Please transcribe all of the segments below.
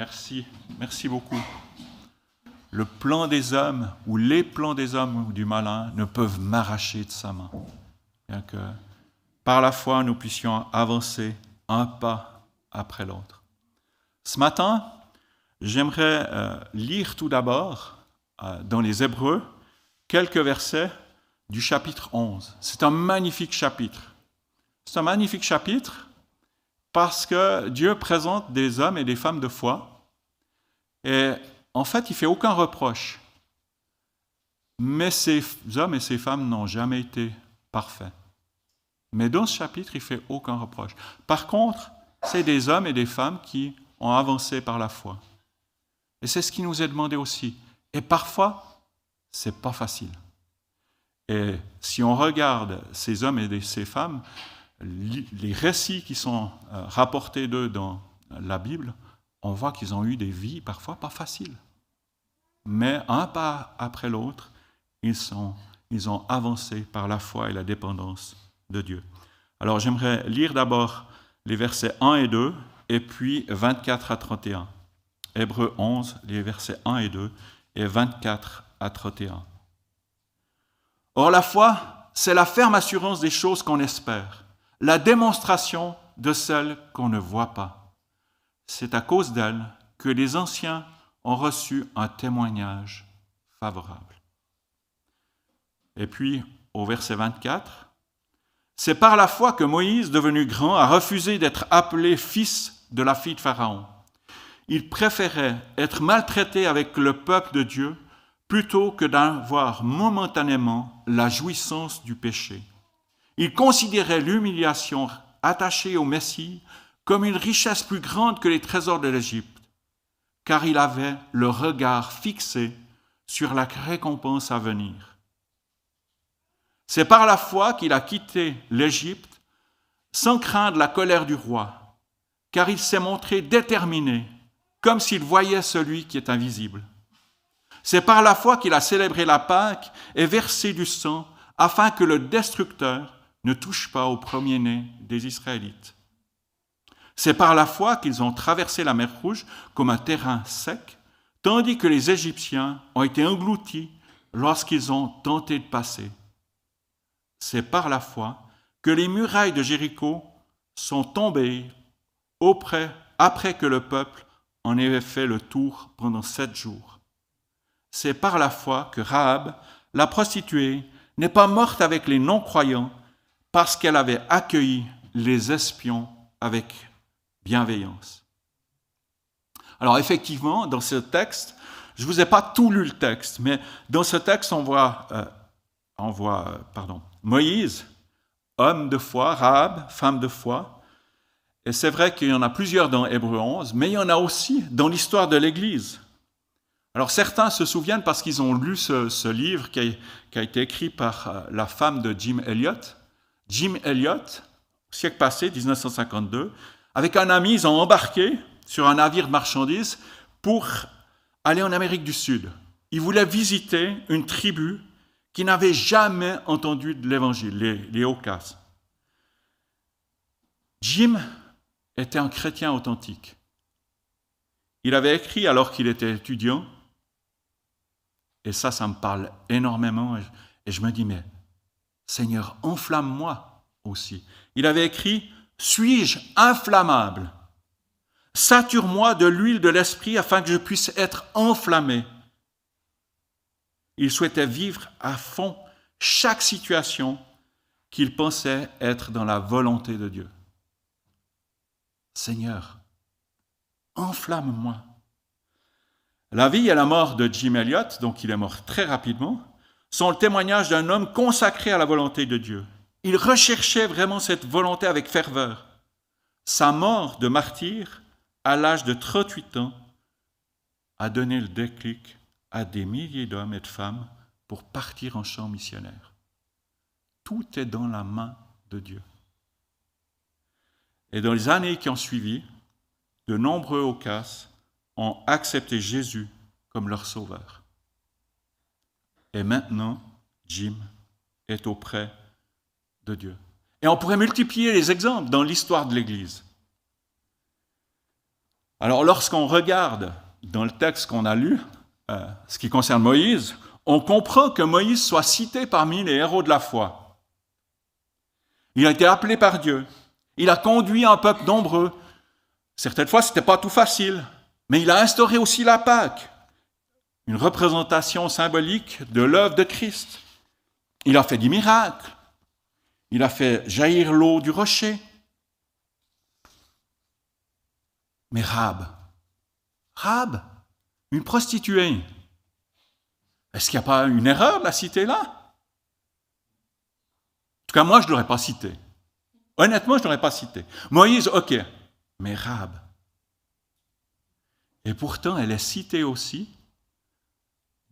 Merci, merci beaucoup. Le plan des hommes ou les plans des hommes ou du malin ne peuvent m'arracher de sa main. Bien que par la foi nous puissions avancer un pas après l'autre. Ce matin, j'aimerais euh, lire tout d'abord euh, dans les Hébreux quelques versets du chapitre 11. C'est un magnifique chapitre. C'est un magnifique chapitre parce que Dieu présente des hommes et des femmes de foi. Et en fait, il fait aucun reproche. Mais ces hommes et ces femmes n'ont jamais été parfaits. Mais dans ce chapitre, il fait aucun reproche. Par contre, c'est des hommes et des femmes qui ont avancé par la foi. Et c'est ce qui nous est demandé aussi. Et parfois, c'est pas facile. Et si on regarde ces hommes et ces femmes, les récits qui sont euh, rapportés d'eux dans la Bible, on voit qu'ils ont eu des vies parfois pas faciles. Mais un pas après l'autre, ils, ils ont avancé par la foi et la dépendance de Dieu. Alors j'aimerais lire d'abord les versets 1 et 2 et puis 24 à 31. Hébreu 11, les versets 1 et 2 et 24 à 31. Or la foi, c'est la ferme assurance des choses qu'on espère la démonstration de celle qu'on ne voit pas. C'est à cause d'elle que les anciens ont reçu un témoignage favorable. Et puis, au verset 24, c'est par la foi que Moïse, devenu grand, a refusé d'être appelé fils de la fille de Pharaon. Il préférait être maltraité avec le peuple de Dieu plutôt que d'avoir momentanément la jouissance du péché. Il considérait l'humiliation attachée au Messie comme une richesse plus grande que les trésors de l'Égypte, car il avait le regard fixé sur la récompense à venir. C'est par la foi qu'il a quitté l'Égypte sans craindre la colère du roi, car il s'est montré déterminé, comme s'il voyait celui qui est invisible. C'est par la foi qu'il a célébré la Pâque et versé du sang afin que le destructeur ne touche pas au premier-né des Israélites. C'est par la foi qu'ils ont traversé la mer Rouge comme un terrain sec, tandis que les Égyptiens ont été engloutis lorsqu'ils ont tenté de passer. C'est par la foi que les murailles de Jéricho sont tombées auprès, après que le peuple en avait fait le tour pendant sept jours. C'est par la foi que Rahab, la prostituée, n'est pas morte avec les non-croyants, parce qu'elle avait accueilli les espions avec bienveillance. Alors effectivement, dans ce texte, je ne vous ai pas tout lu le texte, mais dans ce texte, on voit, euh, on voit euh, pardon, Moïse, homme de foi, Rahab, femme de foi. Et c'est vrai qu'il y en a plusieurs dans Hébreu 11, mais il y en a aussi dans l'histoire de l'Église. Alors certains se souviennent parce qu'ils ont lu ce, livre qui a, été écrit par euh, la femme de Jim Elliot, Jim Elliot, siècle passé, 1952, avec un ami, ils ont embarqué sur un navire de marchandises pour aller en Amérique du Sud. Ils voulaient visiter une tribu qui n'avait jamais entendu de l'Évangile, les, les Jim était un chrétien authentique. Il avait écrit alors qu'il était étudiant, et ça, ça me parle énormément, et je me dis, mais Seigneur, enflamme-moi aussi. Il avait écrit, Suis-je inflammable? Sature-moi de l'huile de l'esprit afin que je puisse être enflammé. Il souhaitait vivre à fond chaque situation qu'il pensait être dans la volonté de Dieu. Seigneur, enflamme-moi. La vie et la mort de Jim Elliot, donc il est mort très rapidement, sont le témoignage d'un homme consacré à la volonté de Dieu. Il recherchait vraiment cette volonté avec ferveur. Sa mort de martyr, à l'âge de 38 ans, a donné le déclic à des milliers d'hommes et de femmes pour partir en champ missionnaire. Tout est dans la main de Dieu. Et dans les années qui ont suivi, de nombreux Ocas ont accepté Jésus comme leur sauveur. Et maintenant, Jim est auprès Et on pourrait multiplier les exemples dans l'histoire de l'Église. Alors lorsqu'on regarde dans le texte qu'on a lu, euh, ce qui concerne Moïse, on comprend que Moïse soit cité parmi les héros de la foi. Il a été appelé par Dieu. Il a conduit un peuple nombreux. Certaines fois, ce n'était pas tout facile, mais il a instauré aussi la Pâque, une représentation symbolique de l'œuvre de Christ. Il a fait des miracles. Il a fait jaillir l'eau du rocher. Mais Rab, Rab, une prostituée, est-ce qu'il n'y a pas une erreur de la citer là? En tout cas, moi, je ne l'aurais pas cité. Honnêtement, je ne l'aurais pas cité. Moïse, ok, mais Rab. Et pourtant, elle est citée aussi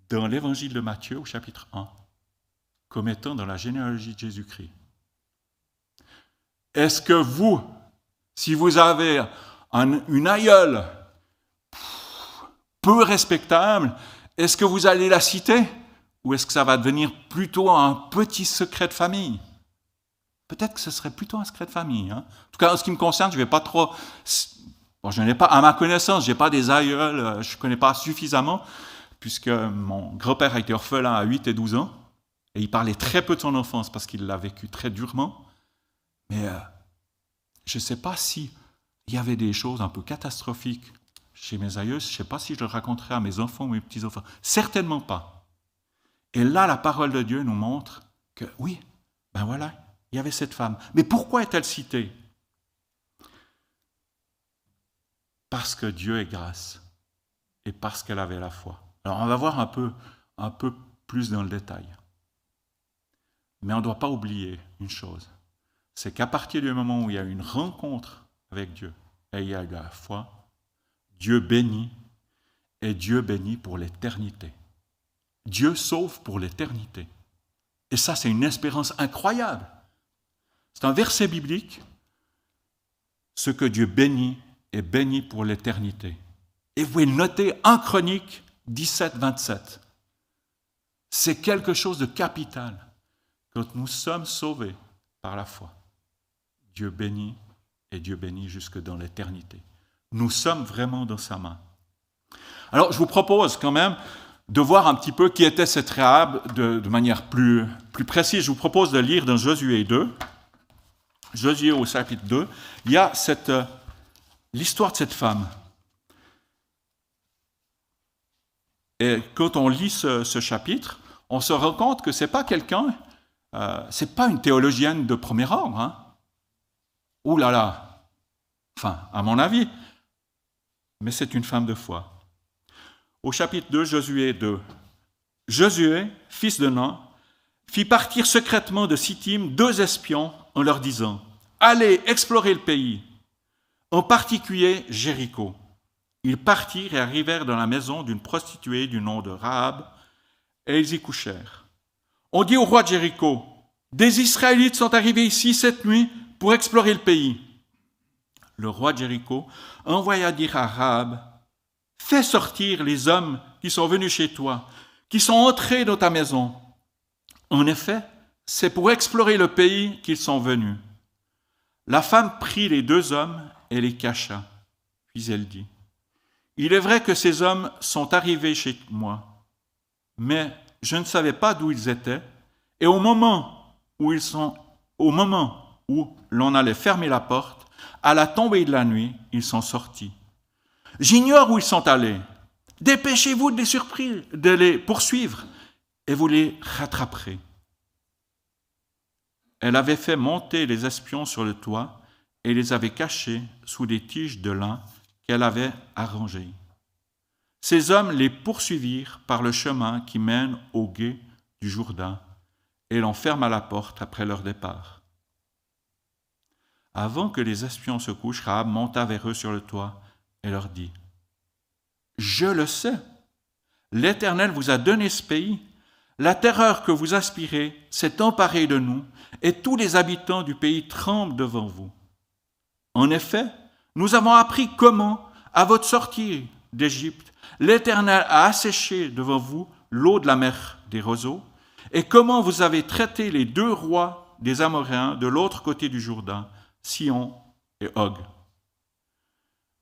dans l'évangile de Matthieu au chapitre 1, comme étant dans la généalogie de Jésus-Christ. Est-ce que vous, si vous avez une aïeule peu respectable, est-ce que vous allez la citer ou est-ce que ça va devenir plutôt un petit secret de famille? Peut-être que ce serait plutôt un secret de famille. Hein. En tout cas, en ce qui me concerne, je ne vais pas trop... Je n'ai pas, à ma connaissance, je n'ai pas des aïeuls, euh, je ne connais pas suffisamment, puisque mon grand-père a été orphelin à 8 et 12 ans, et il parlait très peu de son enfance parce qu'il l'a vécu très durement. Mais euh, je ne sais pas si il y avait des choses un peu catastrophiques chez mes aïeux, je ne sais pas si je le raconterai à mes enfants ou mes petits-enfants. Certainement pas. Et là, la parole de Dieu nous montre que oui, ben voilà, il y avait cette femme. Mais pourquoi est-elle citée? Parce que Dieu est grâce et parce qu'elle avait la foi. Alors on va voir un peu, un peu plus dans le détail. Mais on ne doit pas oublier une chose, c'est qu'à partir du moment où il y a une rencontre avec Dieu et il y a la foi, Dieu bénit et Dieu bénit pour l'éternité. Dieu sauve pour l'éternité. Et ça, c'est une espérance incroyable. C'est un verset biblique. Ce que Dieu bénit est béni pour l'éternité. Et vous pouvez noter en Chronique 17, 27. C'est quelque chose de capital. Quand nous sommes sauvés par la foi, Dieu bénit et Dieu bénit jusque dans l'éternité. Nous sommes vraiment dans sa main. Alors, je vous propose quand même de voir un petit peu qui était cette Rahab de, manière plus, précise. Je vous propose de lire dans Josué 2, Josué au chapitre 2, il y a cette, euh, l'histoire de cette femme. Et quand on lit ce, chapitre, on se rend compte que ce n'est pas quelqu'un, euh, c'est pas une théologienne de premier ordre. Hein. Ouh là là, enfin, à mon avis, mais c'est une femme de foi. Au chapitre 2, Josué 2. Josué, fils de Nun, fit partir secrètement de Sittim deux espions en leur disant Allez explorer le pays, en particulier Jéricho. Ils partirent et arrivèrent dans la maison d'une prostituée du nom de Rahab, et ils y couchèrent. On dit au roi de Jéricho Des Israélites sont arrivés ici cette nuit pour explorer le pays le roi Jéricho, envoya dire à Rahab, Fais sortir les hommes qui sont venus chez toi, qui sont entrés dans ta maison. En effet, c'est pour explorer le pays qu'ils sont venus. La femme prit les deux hommes et les cacha. Puis elle dit, Il est vrai que ces hommes sont arrivés chez moi, mais je ne savais pas d'où ils étaient, et au moment où ils sont, au moment où l'on allait fermer la porte, à la tombée de la nuit, ils sont sortis. J'ignore où ils sont allés. Dépêchez-vous de les de les poursuivre, et vous les rattraperez. Elle avait fait monter les espions sur le toit et les avait cachés sous des tiges de lin qu'elle avait arrangées. Ces hommes les poursuivirent par le chemin qui mène au gué du Jourdain et l'enferment à la porte après leur départ. Avant que les espions se couchent, Rahab monta vers eux sur le toit et leur dit Je le sais, l'Éternel vous a donné ce pays. La terreur que vous aspirez s'est emparée de nous, et tous les habitants du pays tremblent devant vous. En effet, nous avons appris comment, à votre sortie d'Égypte, l'Éternel a asséché devant vous l'eau de la mer des roseaux, et comment vous avez traité les deux rois des Amoréens de l'autre côté du Jourdain, Sion et Og.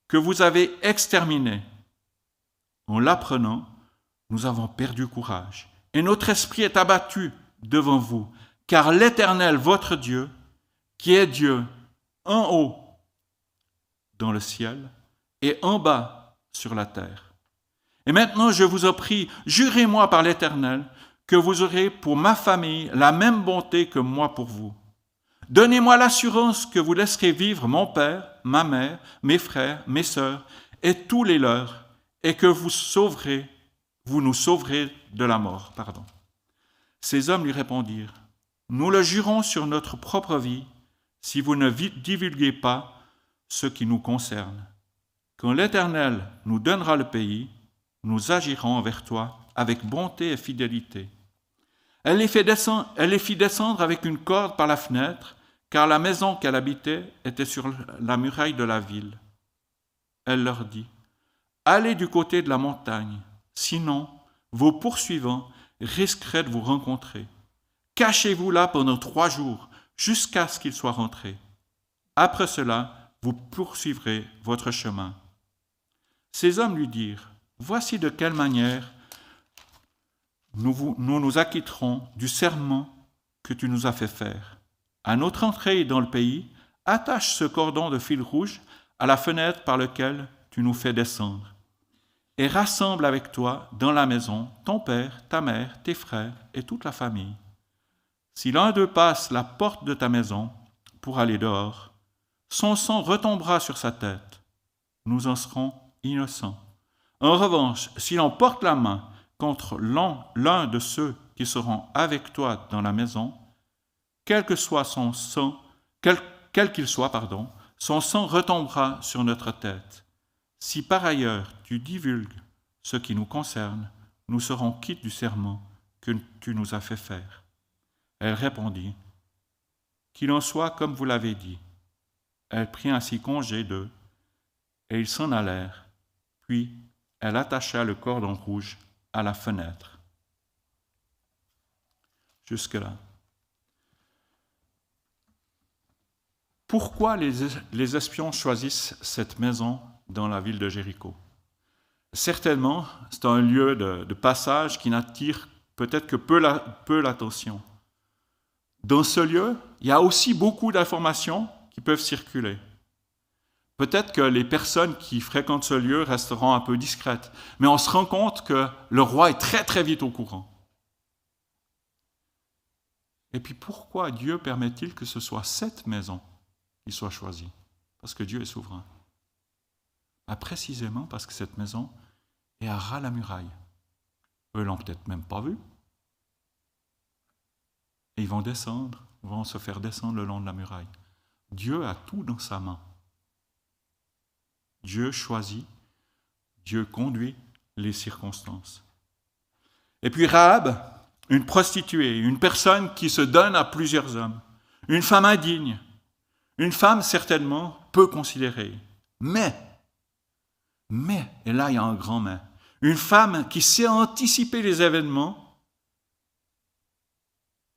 que vous avez exterminé. En l'apprenant, nous avons perdu courage, et notre esprit est abattu devant vous, car l'Éternel, votre Dieu, qui est Dieu en haut dans le ciel et en bas sur la terre. Et maintenant, je vous en prie, jurez-moi par l'Éternel que vous aurez pour ma famille la même bonté que moi pour vous. Donnez-moi l'assurance que vous laisserez vivre mon père, ma mère, mes frères, mes sœurs et tous les leurs, et que vous sauverez, vous nous sauverez de la mort. Pardon. Ces hommes lui répondirent Nous le jurons sur notre propre vie, si vous ne divulguez pas ce qui nous concerne. Quand l'Éternel nous donnera le pays, nous agirons envers toi avec bonté et fidélité. Elle les, fit descendre, elle les fit descendre avec une corde par la fenêtre, car la maison qu'elle habitait était sur la muraille de la ville. Elle leur dit, Allez du côté de la montagne, sinon vos poursuivants risqueraient de vous rencontrer. Cachez-vous là pendant trois jours, jusqu'à ce qu'ils soient rentrés. Après cela, vous poursuivrez votre chemin. Ces hommes lui dirent, Voici de quelle manière nous, nous acquitterons du serment que tu nous as fait faire. À notre entrée dans le pays, attache ce cordon de fil rouge à la fenêtre par laquelle tu nous fais descendre, et rassemble avec toi dans la maison ton père, ta mère, tes frères et toute la famille. Si l'un d'eux passe la porte de ta maison pour aller dehors, son sang retombera sur sa tête. Nous en serons innocents. En revanche, si l'on porte la main contre l'un de ceux qui seront avec toi dans la maison, quel que soit son sang, quel qu'il soit, pardon, son sang retombera sur notre tête. Si par ailleurs tu divulgues ce qui nous concerne, nous serons quittes du serment que tu nous as fait faire. Elle répondit, Qu'il en soit comme vous l'avez dit. Elle prit ainsi congé d'eux, et ils s'en allèrent. Puis elle attacha le cordon rouge à la fenêtre. Jusque-là. Pourquoi les, espions choisissent cette maison dans la ville de Jéricho? Certainement, c'est un lieu de, passage qui n'attire peut-être que peu l'attention. Dans ce lieu, il y a aussi beaucoup d'informations qui peuvent circuler. Peut-être que les personnes qui fréquentent ce lieu resteront un peu discrètes, mais on se rend compte que le roi est très très vite au courant. Et puis pourquoi Dieu permet-il que ce soit cette maison? Qui soit choisie Parce que Dieu est souverain. Bah, précisément parce que cette maison est à ras la muraille. Eux l'ont peut-être même pas vue. Et ils vont descendre, vont se faire descendre le long de la muraille. Dieu a tout dans sa main. Dieu choisit, Dieu conduit les circonstances. Et puis Rahab, une prostituée, une personne qui se donne à plusieurs hommes, une femme indigne, une femme certainement peu considérée, mais, mais, et là il y a un grand mais, une femme qui sait anticiper les événements,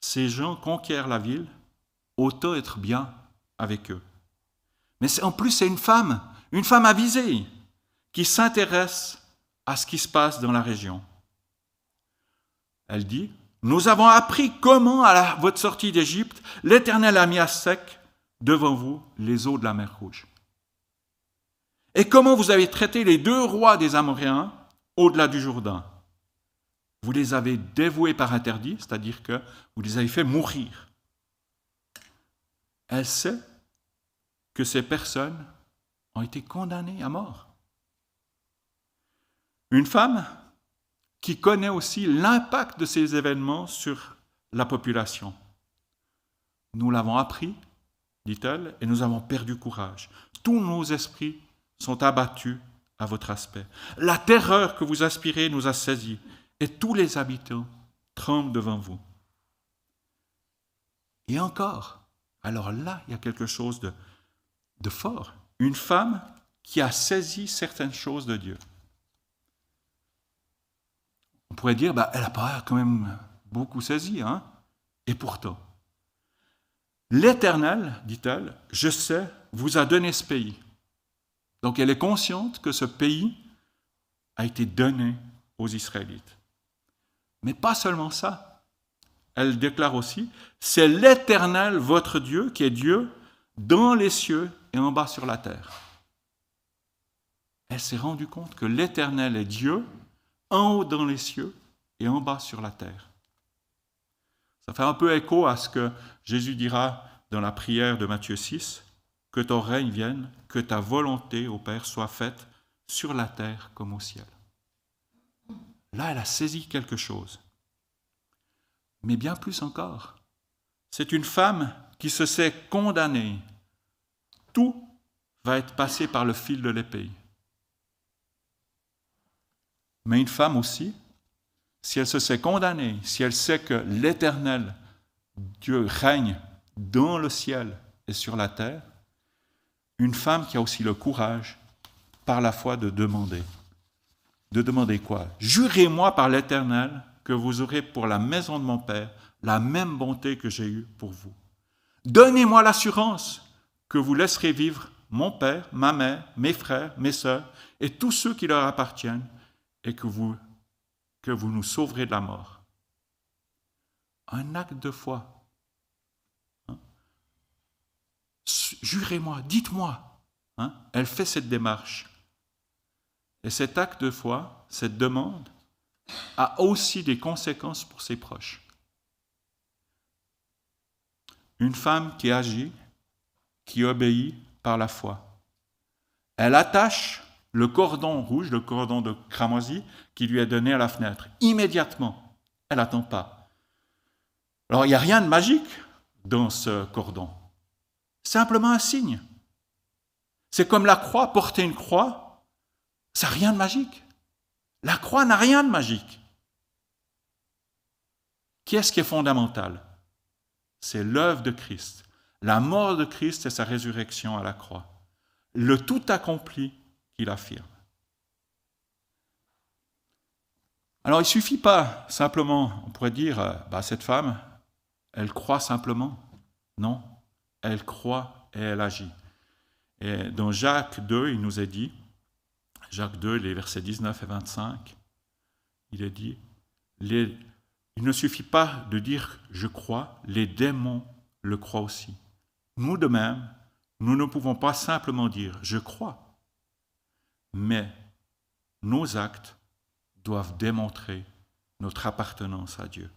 ces gens conquièrent la ville, autant être bien avec eux. Mais en plus, c'est une femme une femme avisée qui s'intéresse à ce qui se passe dans la région. Elle dit, nous avons appris comment, à votre sortie d'Égypte, l'Éternel a mis à sec devant vous les eaux de la mer Rouge. Et comment vous avez traité les deux rois des Amoréens au-delà du Jourdain? Vous les avez dévoués par interdit, c'est-à-dire que vous les avez fait mourir. Elle sait que ces personnes ont été condamnés à mort? Une femme qui connaît aussi l'impact de ces événements sur la population. Nous l'avons appris, dit-elle, et nous avons perdu courage. Tous nos esprits sont abattus à votre aspect. La terreur que vous aspirez nous a saisis, et tous les habitants tremblent devant vous. Et encore, alors là, il y a quelque chose de, de fort une femme qui a saisi certaines choses de Dieu. On pourrait dire, bah, elle n'a pas quand même beaucoup saisi, hein Et pourtant, l'Éternel, dit-elle, je sais, vous a donné ce pays. Donc elle est consciente que ce pays a été donné aux Israélites. Mais pas seulement ça. Elle déclare aussi, c'est l'Éternel, votre Dieu, qui est Dieu dans les cieux et en bas sur la terre. Elle s'est rendue compte que l'Éternel est Dieu en haut dans les cieux et en bas sur la terre. Ça fait un peu écho à ce que Jésus dira dans la prière de Matthieu 6, que ton règne vienne, que ta volonté, au Père, soit faite sur la terre comme au ciel. Là, elle a saisi quelque chose. Mais bien plus encore, c'est une femme qui se sait condamnée. Tout va être passé par le fil de l'épée. Mais une femme aussi, si elle se sait condamnée, si elle sait que l'Éternel, Dieu, règne dans le ciel et sur la terre, une femme qui a aussi le courage, par la foi, de demander. De demander quoi? Jurez-moi par l'Éternel que vous aurez pour la maison de mon Père la même bonté que j'ai eue pour vous. Donnez-moi l'assurance que vous laisserez vivre mon Père, ma mère, mes frères, mes sœurs et tous ceux qui leur appartiennent et que vous, que vous nous sauverez de la mort. Un acte de foi. Hein? Jurez-moi, dites-moi. Hein? Elle fait cette démarche. Et cet acte de foi, cette demande, a aussi des conséquences pour ses proches. Une femme qui agit, qui obéit par la foi. Elle attache le cordon rouge, le cordon de cramoisi, qui lui est donné à la fenêtre. Immédiatement. Elle n'attend pas. Alors, il n'y a rien de magique dans ce cordon. Simplement un signe. C'est comme la croix, porter une croix, ça n'a rien de magique. La croix n'a rien de magique. Qu'est-ce qui est fondamental? C'est l'œuvre de Christ, la mort de Christ et sa résurrection à la croix. Le tout accompli il affirme. Alors il ne suffit pas simplement, on pourrait dire, euh, bah, cette femme, elle croit simplement. Non, elle croit et elle agit. Et dans Jacques 2, il nous est dit, Jacques 2, les versets 19 et 25, il est dit, il ne suffit pas de dire je crois, les démons le croient aussi. Nous de même, nous ne pouvons pas simplement dire je crois mais nos actes doivent démontrer notre appartenance à Dieu.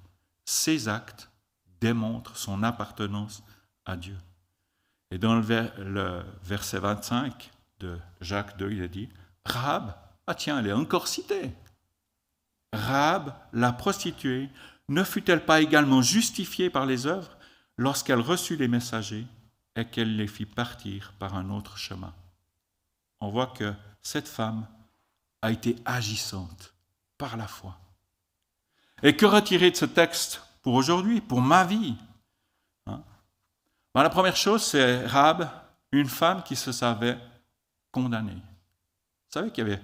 Ces actes démontrent son appartenance à Dieu. Et dans le, verset 25 de Jacques 2, il est dit, Rahab, ah tiens, elle est encore citée. Rahab, la prostituée, ne fut-elle pas également justifiée par les œuvres lorsqu'elle reçut les messagers et qu'elle les fit partir par un autre chemin? On voit que cette femme a été agissante par la foi. Et que retirer de ce texte pour aujourd'hui, pour ma vie hein? ben, La première chose, c'est Rab, une femme qui se savait condamnée. Vous savez qu'il n'y avait,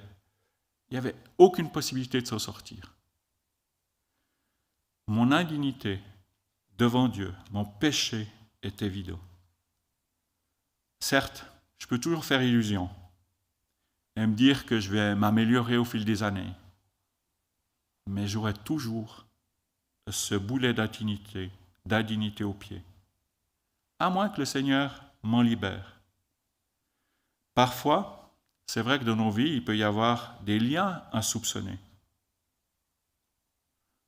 avait aucune possibilité de s'en sortir. Mon indignité devant Dieu, mon péché est évident. Certes, je peux toujours faire illusion et me dire que je vais m'améliorer au fil des années. Mais j'aurai toujours ce boulet d'indignité, d'indignité au pied. À moins que le Seigneur m'en libère. Parfois, c'est vrai que dans nos vies, il peut y avoir des liens insoupçonnés.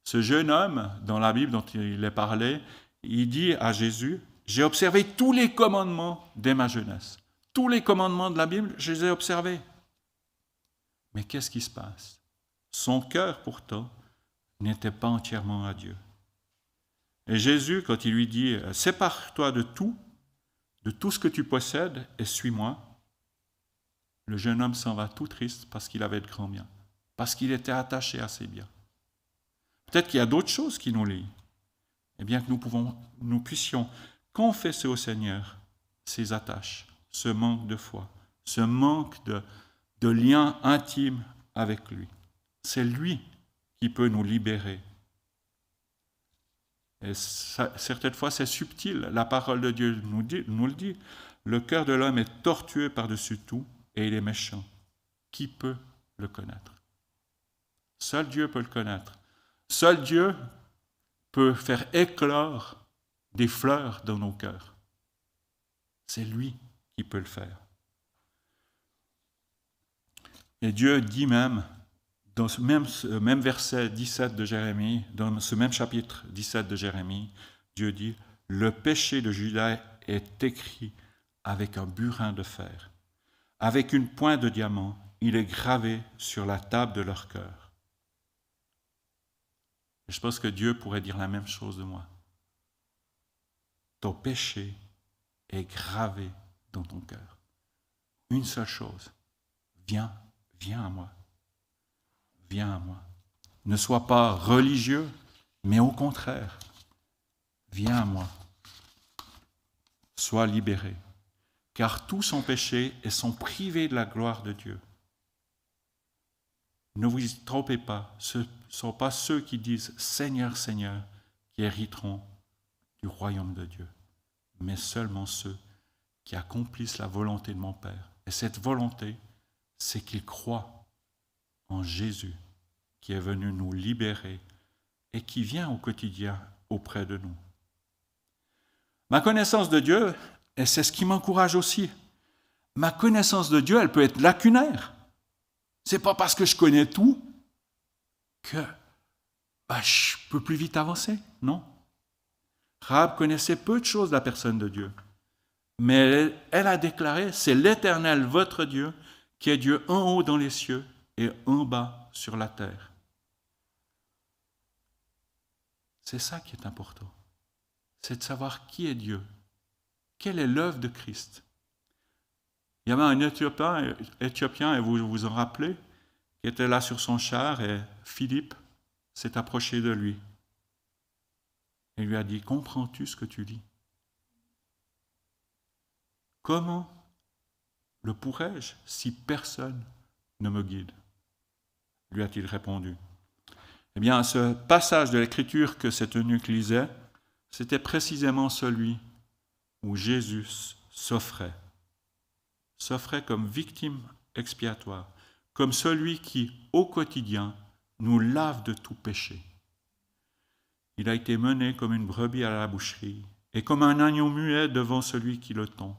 Ce jeune homme, dans la Bible dont il est parlé, il dit à Jésus, j'ai observé tous les commandements dès ma jeunesse. Tous les commandements de la Bible, je les ai observés. Mais qu'est-ce qui se passe? Son cœur, pourtant, n'était pas entièrement à Dieu. Et Jésus, quand il lui dit, sépare-toi de tout, de tout ce que tu possèdes, et suis-moi, le jeune homme s'en va tout triste parce qu'il avait de grands biens, parce qu'il était attaché à ses biens. Peut-être qu'il y a d'autres choses qui nous lient. Eh bien que nous, pouvons, nous puissions confesser au Seigneur ces attaches, ce manque de foi, ce manque de, de lien intime avec lui. C'est lui qui peut nous libérer. Et certaines fois, c'est subtil. La parole de Dieu nous, nous le dit. Le cœur de l'homme est tortueux par-dessus tout. et il est méchant. Qui peut le connaître? Seul Dieu peut le connaître. Seul Dieu peut faire éclore des fleurs dans nos cœurs. C'est lui qui peut le faire. Et Dieu dit même, dans ce même, verset 17 de Jérémie, dans ce même chapitre 17 de Jérémie, Dieu dit, le péché de Judas est écrit avec un burin de fer, avec une pointe de diamant, il est gravé sur la table de leur cœur. Je pense que Dieu pourrait dire la même chose de moi. Ton péché est gravé dans ton cœur. Une seule chose, viens, viens à moi. Viens à moi. Ne sois pas religieux, mais au contraire, viens à moi. Sois libéré, car tous sont péchés et sont privés de la gloire de Dieu. Ne vous y trompez pas, ce ne sont pas ceux qui disent Seigneur, Seigneur qui hériteront du royaume de Dieu, mais seulement ceux qui accomplissent la volonté de mon Père. Et cette volonté, c'est qu'ils croient en Jésus qui est venu nous libérer et qui vient au quotidien auprès de nous. Ma connaissance de Dieu, et c'est ce qui m'encourage aussi, ma connaissance de Dieu, elle peut être lacunaire. C'est pas parce que je connais tout que bah, je peux plus vite avancer, non? Rahab connaissait peu de choses de la personne de Dieu, mais elle, a déclaré, c'est l'Éternel, votre Dieu, qui est Dieu en haut dans les cieux et en bas sur la terre. C'est ça qui est important. C'est de savoir qui est Dieu, quelle est l'œuvre de Christ? Il y avait un Éthiopien, et vous vous en rappelez, qui était là sur son char, et Philippe s'est approché de lui et lui a dit, comprends-tu ce que tu lis Comment le pourrais-je si personne ne me guide? lui a-t-il répondu. Eh bien, ce passage de l'Écriture que cet eunuque lisait, c'était précisément celui où Jésus s'offrait s'offrait comme victime expiatoire, comme celui qui, au quotidien, nous lave de tout péché. Il a été mené comme une brebis à la boucherie, et comme un agneau muet devant celui qui le tend.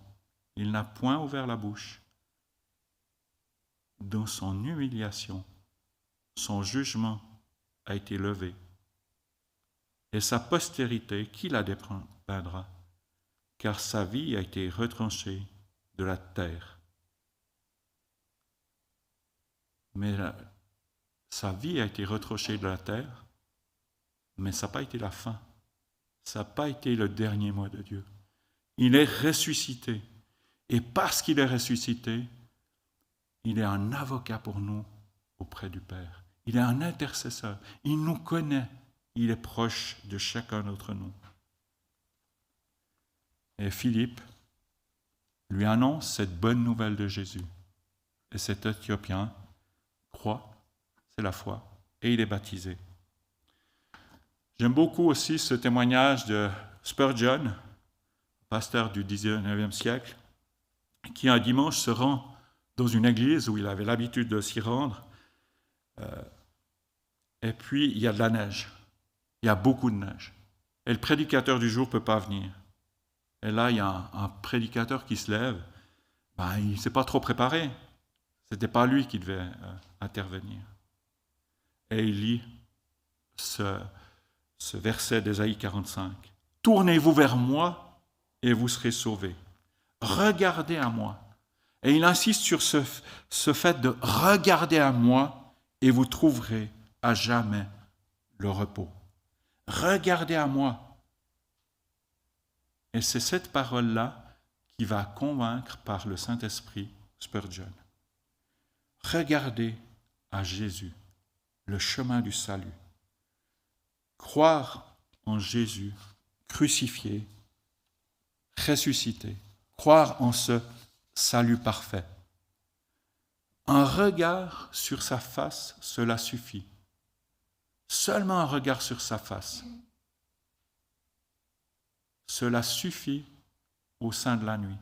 Il n'a point ouvert la bouche. Dans son humiliation, son jugement a été levé. Et sa postérité, qui la dépeindra Car sa vie a été retranchée de la terre. Mais sa vie a été retrochée de la terre, mais ça n'a pas été la fin. Ça n'a pas été le dernier mot de Dieu. Il est ressuscité. Et parce qu'il est ressuscité, il est un avocat pour nous auprès du Père. Il est un intercesseur. Il nous connaît. Il est proche de chacun d'entre nous. Et Philippe lui annonce cette bonne nouvelle de Jésus. Et cet Éthiopien croit, c'est la foi, et il est baptisé. J'aime beaucoup aussi ce témoignage de Spurgeon, pasteur du 19e siècle, qui un dimanche se rend dans une église où il avait l'habitude de s'y rendre, euh, et puis il y a de la neige, il y a beaucoup de neige, et le prédicateur du jour ne peut pas venir. Et là, il y a un, prédicateur qui se lève, ben, il ne s'est pas trop préparé, ce n'était pas lui qui devait euh, intervenir. Et il lit ce, ce verset d'Ésaïe 45. Tournez-vous vers moi et vous serez sauvés. Regardez à moi. Et il insiste sur ce, fait de regarder à moi et vous trouverez à jamais le repos. Regardez à moi. Et c'est cette parole-là qui va convaincre par le Saint-Esprit Spurgeon. Regardez à Jésus, le chemin du salut. Croire en Jésus crucifié, ressuscité, croire en ce salut parfait. Un regard sur sa face, cela suffit. Seulement un regard sur sa face. Cela suffit au sein de la nuit.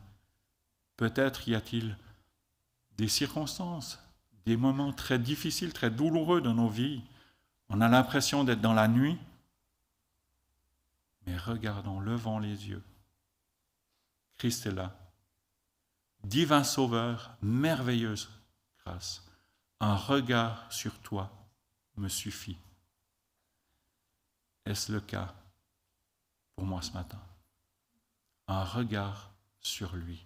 Peut-être y a-t-il des circonstances, des moments très difficiles, très douloureux dans nos vies. On a l'impression d'être dans la nuit, mais regardons, levons les yeux. Christ est là. Divin Sauveur, merveilleuse grâce. Un regard sur toi me suffit. Est-ce le cas pour moi ce matin? Un regard sur lui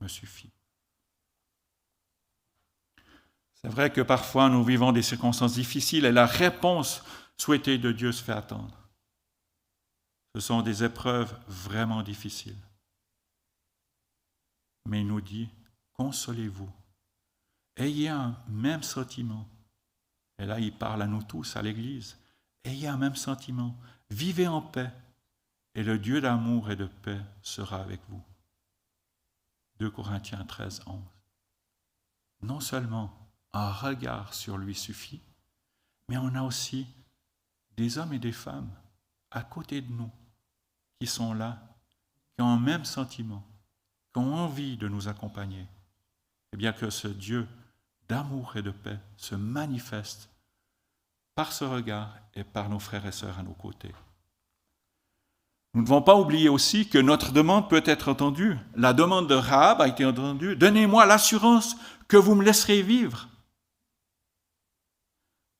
me suffit. C'est vrai que parfois nous vivons des circonstances difficiles et la réponse souhaitée de Dieu se fait attendre. Ce sont des épreuves vraiment difficiles. Mais il nous dit, consolez-vous, ayez un même sentiment. Et là, il parle à nous tous, à l'Église. Ayez un même sentiment, vivez en paix, et le Dieu d'amour et de paix sera avec vous. 2 Corinthiens 13, 11. Non seulement un regard sur lui suffit, mais on a aussi des hommes et des femmes à côté de nous qui sont là, qui ont un même sentiment, ont envie de nous accompagner. Eh bien que ce Dieu d'amour et de paix se manifeste par ce regard et par nos frères et sœurs à nos côtés. Nous ne devons pas oublier aussi que notre demande peut être entendue. La demande de Rahab a été entendue. Donnez-moi l'assurance que vous me laisserez vivre.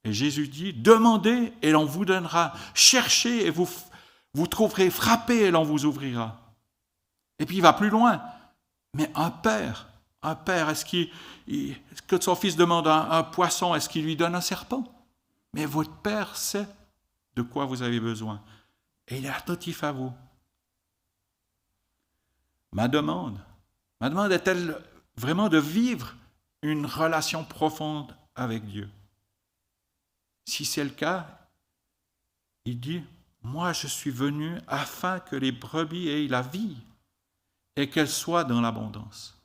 Et Jésus dit, demandez et l'on vous donnera. Cherchez et vous, vous trouverez. Frappez et l'on vous ouvrira. Et puis il va plus loin. Mais un père, un père, est-ce qu'il, que son fils demande un, un poisson, est-ce qu'il lui donne un serpent? Mais votre père sait de quoi vous avez besoin. Et il est attentif à vous. Ma demande, ma demande est-elle vraiment de vivre une relation profonde avec Dieu? Si c'est le cas, il dit, moi je suis venu afin que les brebis aient la vie et qu'elles soient dans l'abondance.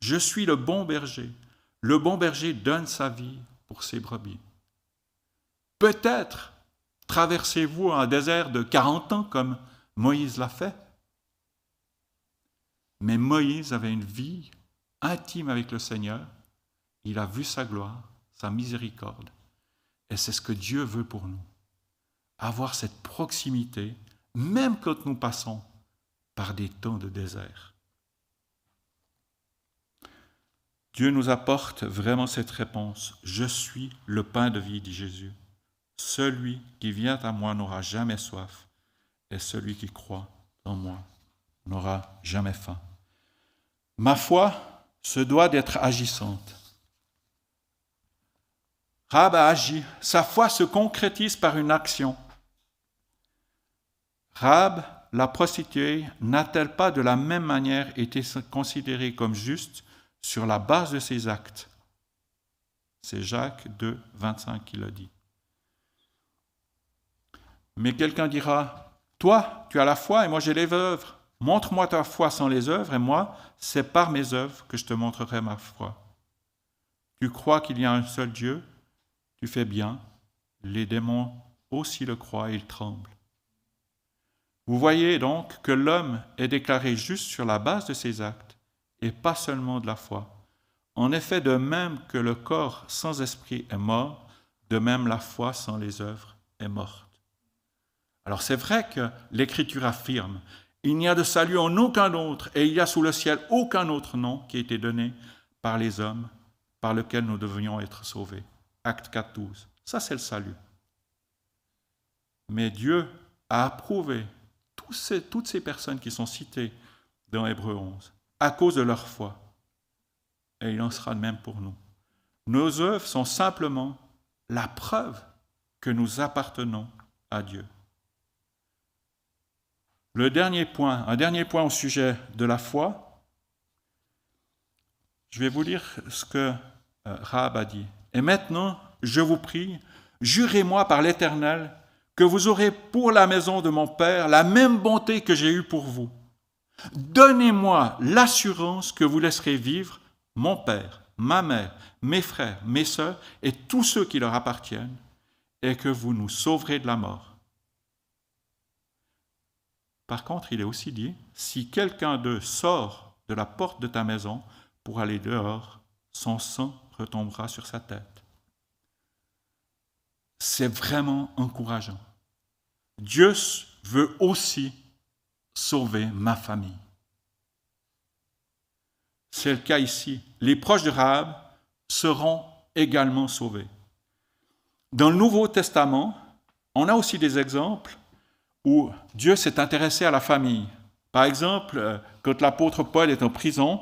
Je suis le bon berger. Le bon berger donne sa vie pour ses brebis. Peut-être Traversez-vous un désert de 40 ans comme Moïse l'a fait Mais Moïse avait une vie intime avec le Seigneur. Il a vu sa gloire, sa miséricorde. Et c'est ce que Dieu veut pour nous. Avoir cette proximité, même quand nous passons par des temps de désert. Dieu nous apporte vraiment cette réponse. Je suis le pain de vie, dit Jésus. Celui qui vient à moi n'aura jamais soif, et celui qui croit en moi n'aura jamais faim. Ma foi se doit d'être agissante. Rab a agi, sa foi se concrétise par une action. Rab, la prostituée, n'a-t-elle pas de la même manière été considérée comme juste sur la base de ses actes? C'est Jacques 2, 25 qui l'a dit. Mais quelqu'un dira, toi, tu as la foi et moi j'ai les œuvres. Montre-moi ta foi sans les œuvres et moi, c'est par mes œuvres que je te montrerai ma foi. Tu crois qu'il y a un seul Dieu? Tu fais bien. Les démons aussi le croient et ils tremblent. Vous voyez donc que l'homme est déclaré juste sur la base de ses actes et pas seulement de la foi. En effet, de même que le corps sans esprit est mort, de même la foi sans les œuvres est morte. Alors c'est vrai que l'Écriture affirme, il n'y a de salut en aucun autre, et il n'y a sous le ciel aucun autre nom qui a été donné par les hommes par lequel nous devions être sauvés. Acte 4, 12. Ça, c'est le salut. Mais Dieu a approuvé toutes ces personnes qui sont citées dans Hébreu 11 à cause de leur foi. Et il en sera de même pour nous. Nos œuvres sont simplement la preuve que nous appartenons à Dieu. Le dernier point, un dernier point au sujet de la foi. Je vais vous lire ce que euh, Rahab a dit. Et maintenant, je vous prie, jurez-moi par l'Éternel que vous aurez pour la maison de mon Père la même bonté que j'ai eue pour vous. Donnez-moi l'assurance que vous laisserez vivre mon Père, ma mère, mes frères, mes sœurs et tous ceux qui leur appartiennent, et que vous nous sauverez de la mort. Par contre, il est aussi dit, si quelqu'un d'eux sort de la porte de ta maison pour aller dehors, son sang retombera sur sa tête. C'est vraiment encourageant. Dieu veut aussi sauver ma famille. C'est le cas ici. Les proches de Rahab seront également sauvés. Dans le Nouveau Testament, on a aussi des exemples où Dieu s'est intéressé à la famille. Par exemple, euh, quand l'apôtre Paul est en prison,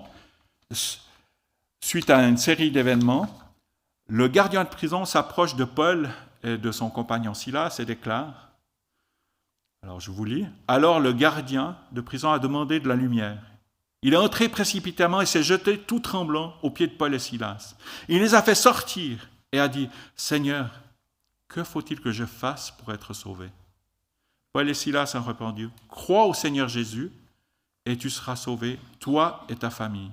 suite à une série d'événements, le gardien de prison s'approche de Paul et de son compagnon Silas et déclare, alors je vous lis, alors le gardien de prison a demandé de la lumière. Il est entré précipitamment et s'est jeté tout tremblant aux pieds de Paul et Silas. Il les a fait sortir et a dit, Seigneur, que faut-il que je fasse pour être sauvé? Paul et Silas ont répondu, Crois au Seigneur Jésus et tu seras sauvé, toi et ta famille.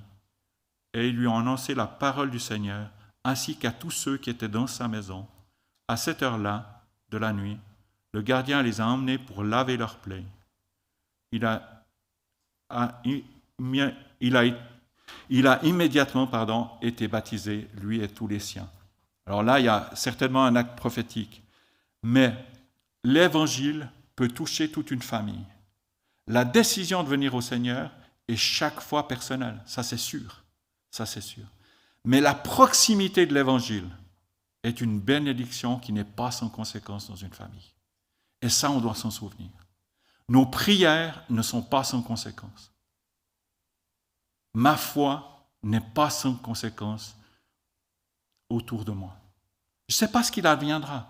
Et ils lui ont annoncé la parole du Seigneur, ainsi qu'à tous ceux qui étaient dans sa maison. À cette heure-là de la nuit, le gardien les a emmenés pour laver leurs plaies. Il a, immédiatement été baptisé, lui et tous les siens. Alors là, il y a certainement un acte prophétique. Mais l'évangile peut toucher toute une famille. La décision de venir au Seigneur est chaque fois personnelle, ça c'est sûr. Ça c'est sûr. Mais la proximité de l'évangile est une bénédiction qui n'est pas sans conséquence dans une famille. Et ça, on doit s'en souvenir. Nos prières ne sont pas sans conséquence. Ma foi n'est pas sans conséquence autour de moi. Je ne sais pas ce qu'il adviendra.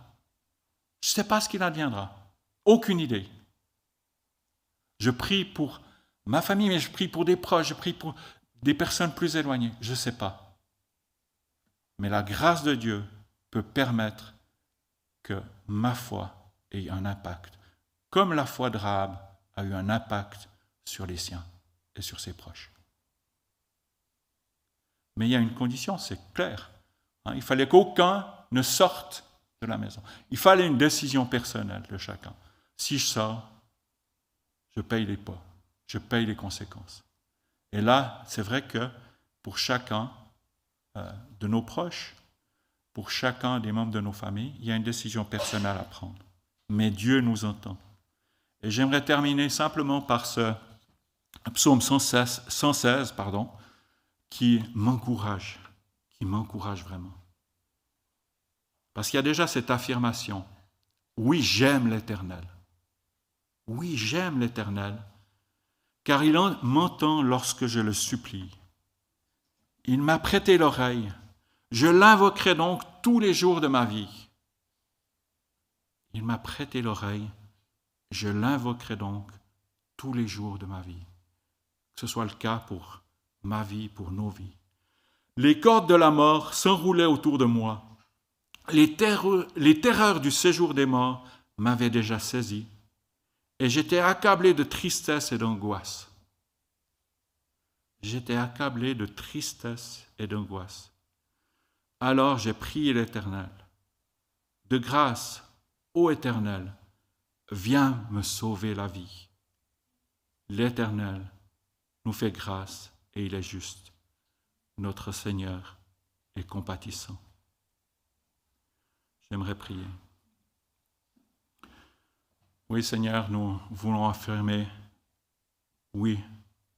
Je ne sais pas ce qu'il adviendra. Aucune idée. Je prie pour ma famille, mais je prie pour des proches, je prie pour des personnes plus éloignées. Je ne sais pas. Mais la grâce de Dieu peut permettre que ma foi ait un impact, comme la foi de Rahab a eu un impact sur les siens et sur ses proches. Mais il y a une condition, c'est clair. Hein. il fallait qu'aucun ne sorte de la maison. Il fallait une décision personnelle de chacun. Si je sors, je paye les pas, je paye les conséquences. Et là, c'est vrai que pour chacun euh, de nos proches, pour chacun des membres de nos familles, il y a une décision personnelle à prendre. Mais Dieu nous entend. Et j'aimerais terminer simplement par ce psaume 116, 116 pardon, qui m'encourage, qui m'encourage vraiment. Parce qu'il y a déjà cette affirmation, oui, j'aime l'Éternel. Oui, j'aime l'Éternel, car il m'entend lorsque je le supplie. Il m'a prêté l'oreille. Je l'invoquerai donc tous les jours de ma vie. Il m'a prêté l'oreille. Je l'invoquerai donc tous les jours de ma vie. Que ce soit le cas pour ma vie, pour nos vies. Les cordes de la mort s'enroulaient autour de moi. Les, terreurs, du séjour des morts m'avaient déjà saisi, et j'étais accablé de tristesse et d'angoisse. J'étais accablé de tristesse et d'angoisse. Alors j'ai prié l'Éternel. De grâce, ô Éternel, viens me sauver la vie. L'Éternel nous fait grâce et il est juste. Notre Seigneur est compatissant. J'aimerais prier. Oui Seigneur, nous voulons affirmer, oui,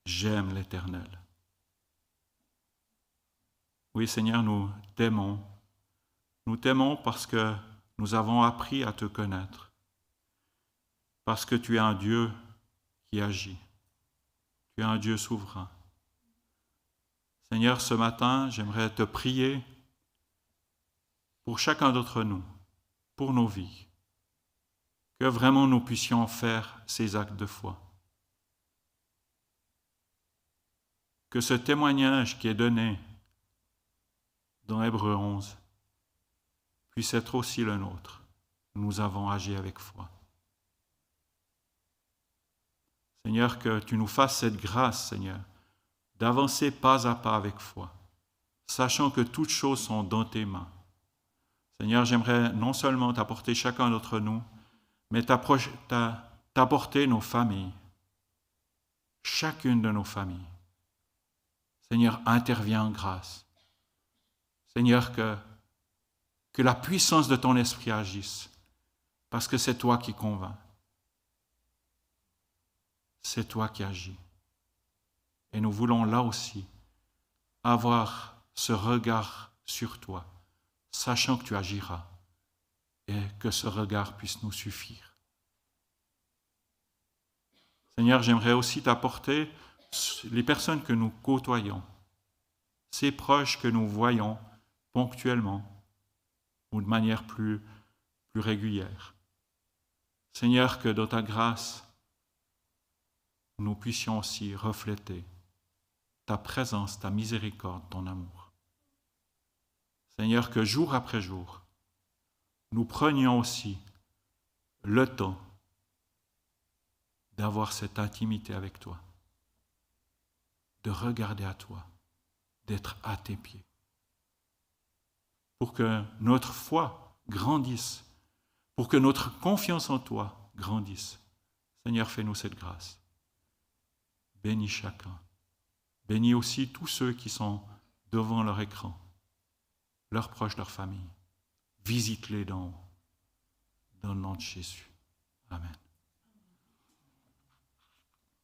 j'aime l'Éternel. Oui Seigneur, nous t'aimons. Nous t'aimons parce que nous avons appris à te connaître, parce que tu es un Dieu qui agit, tu es un Dieu souverain. Seigneur, ce matin, j'aimerais te prier pour chacun d'entre nous, pour nos vies, que vraiment nous puissions faire ces actes de foi. Que ce témoignage qui est donné dans Hébreu 11 puisse être aussi le nôtre. Nous avons agi avec foi. Seigneur, que tu nous fasses cette grâce, Seigneur, d'avancer pas à pas avec foi, sachant que toutes choses sont dans tes mains. Seigneur, j'aimerais non seulement t'apporter chacun d'entre nous, mais t'apporter nos familles, chacune de nos familles. Seigneur, interviens en grâce. Seigneur, que, que la puissance de ton esprit agisse, parce que c'est toi qui convainc. C'est toi qui agis. Et nous voulons là aussi avoir ce regard sur toi, sachant que tu agiras et que ce regard puisse nous suffire. Seigneur, j'aimerais aussi t'apporter les personnes que nous côtoyons, ces proches que nous voyons ponctuellement ou de manière plus, régulière. Seigneur, que dans ta grâce, nous puissions aussi refléter ta présence, ta miséricorde, ton amour. Seigneur, que jour après jour, nous prenions aussi le temps d'avoir cette intimité avec toi, de regarder à toi, d'être à tes pieds, pour que notre foi grandisse, pour que notre confiance en toi grandisse. Seigneur, fais-nous cette grâce. Bénis chacun. Bénis aussi tous ceux qui sont devant leur écran, leurs proches, leur famille. Visite-les dans, dans le nom de Jésus. Amen.